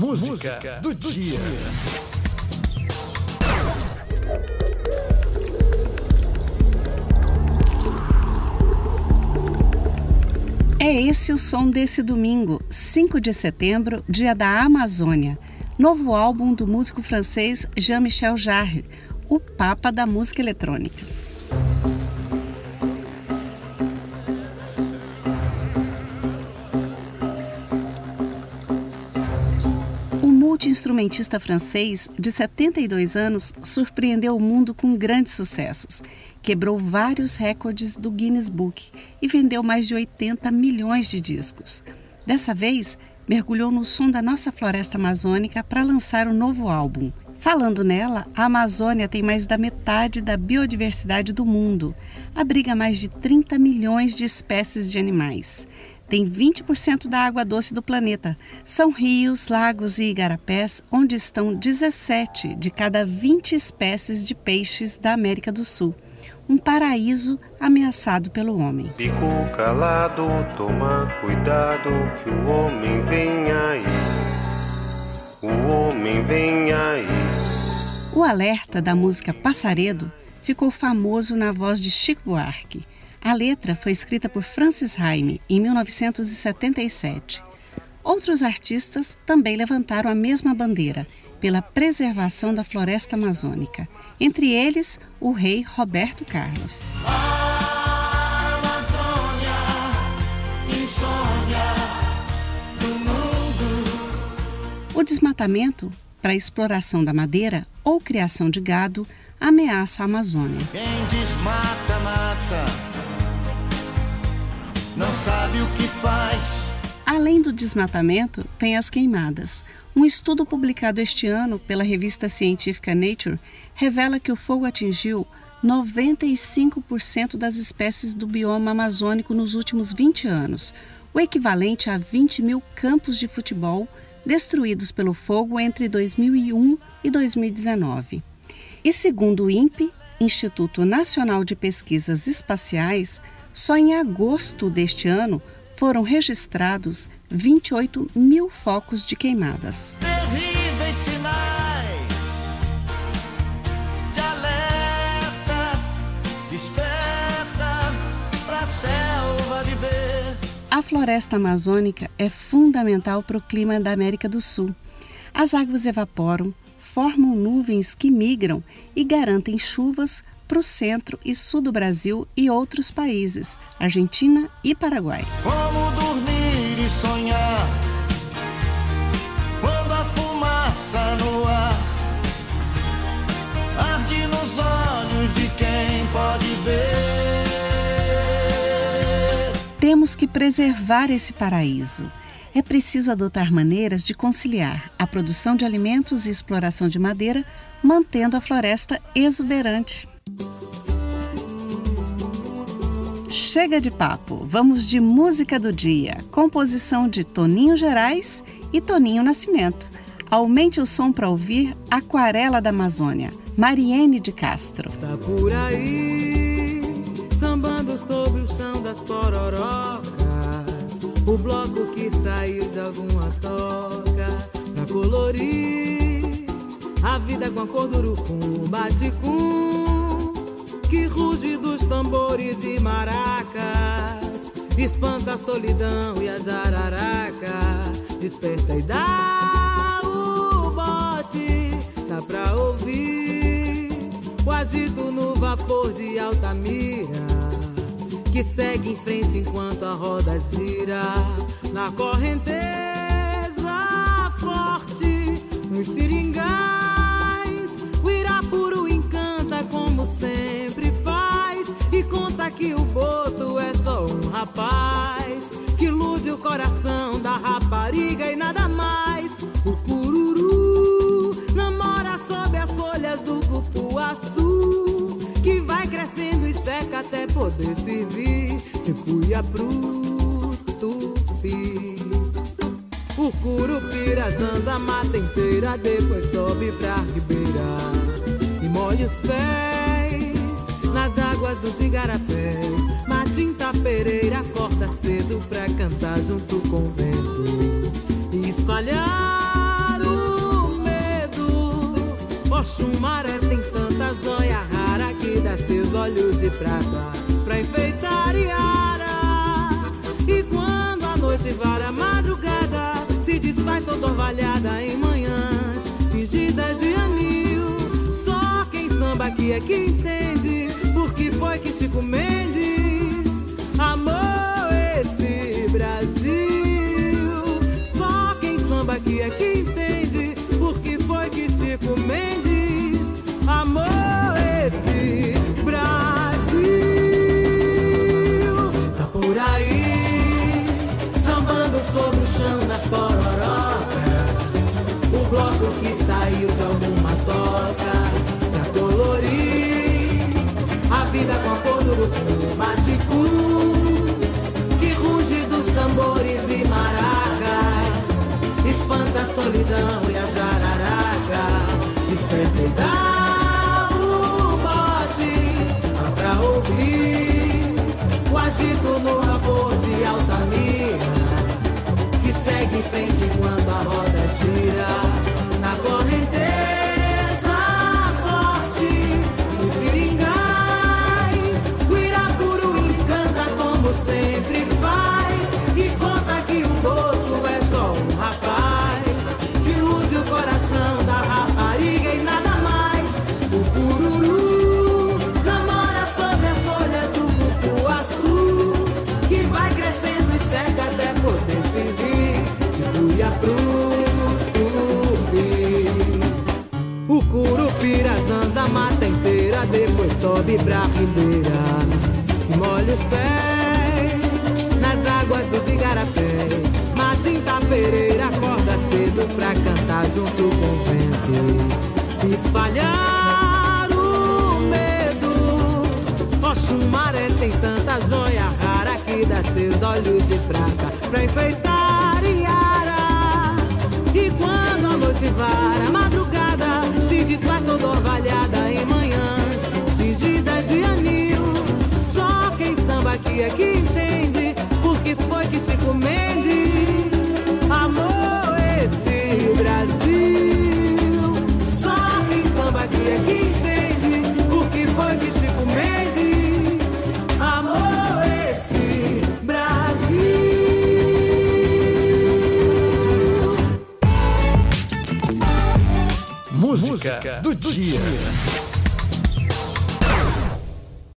música, música do, do, dia. dia. É esse o som desse domingo, 5 de setembro, dia da Amazônia. Novo álbum do músico francês Jean-Michel Jarre, o papa da música eletrônica. Multi-instrumentista francês de 72 anos surpreendeu o mundo com grandes sucessos. Quebrou vários recordes do Guinness Book e vendeu mais de 80 milhões de discos. Dessa vez, mergulhou no som da nossa floresta amazônica para lançar um novo álbum. Falando nela, a Amazônia tem mais da metade da biodiversidade do mundo. Abriga mais de 30 milhões de espécies de animais tem 20% da água doce do planeta. São rios, lagos e igarapés onde estão 17 de cada 20 espécies de peixes da América do Sul. Um paraíso ameaçado pelo homem. Fico calado, toma cuidado que o homem vem aí. O homem vem aí. O alerta da música Passaredo ficou famoso na voz de Chico Buarque. A letra foi escrita por Francis Haime em 1977. Outros artistas também levantaram a mesma bandeira pela preservação da floresta amazônica, entre eles o rei Roberto Carlos. O desmatamento para exploração da madeira ou criação de gado ameaça a Amazônia. Quem desmata, mata sabe o que faz. Além do desmatamento, tem as queimadas. Um estudo publicado este ano pela revista científica Nature revela que o fogo atingiu 95% das espécies do bioma amazônico nos últimos 20 anos, o equivalente a 20 mil campos de futebol destruídos pelo fogo entre 2001 e 2019. E segundo o INPE, Instituto Nacional de Pesquisas Espaciais, só em agosto deste ano foram registrados 28 mil focos de queimadas. A floresta amazônica é fundamental para o clima da América do Sul. As águas evaporam, formam nuvens que migram e garantem chuvas para o centro e sul do Brasil e outros países, Argentina e Paraguai. Como dormir e sonhar quando a fumaça no ar arde nos olhos de quem pode ver. Temos que preservar esse paraíso é preciso adotar maneiras de conciliar a produção de alimentos e exploração de madeira, mantendo a floresta exuberante. Chega de papo, vamos de música do dia. Composição de Toninho Gerais e Toninho Nascimento. Aumente o som para ouvir Aquarela da Amazônia, Mariene de Castro. Tá por aí, sambando sobre o chão das pororocas. O bloco que saiu de alguma toca pra colorir a vida com a cor do urucum, bate com que ruge dos tambores e maracas, espanta a solidão e a jararaca, desperta e dá o bote, dá pra ouvir o agito no vapor de alta mira, que segue em frente enquanto a roda gira, na correnteza forte, nos seringais, o Irapuru que o boto é só um rapaz que ilude o coração da rapariga e nada mais. O cururu namora sob as folhas do cupuaçu que vai crescendo e seca até poder servir de cuia pro tupi. O curupira zanza mata inteira, depois sobe pra ribeira e molha os pés nas águas dos igarapés. Matinta tá Pereira acorda cedo pra cantar junto com o vento e espalhar o medo. Oxumaré tem tanta joia rara que dá seus olhos de prata pra enfeitar Iara. E quando a noite vara a madrugada, se desfaz toda orvalhada em manhãs tingidas de anil aqui é que entende por que foi que se comeu. vida. Con tanta joia rara que dá seus olhos de prata pra enfeitar Iara. E quando a noite vara, a madrugada se disfarça orvalhada em manhãs tingidas de anil. Só quem samba aqui é que entende porque foi que se comeu. here.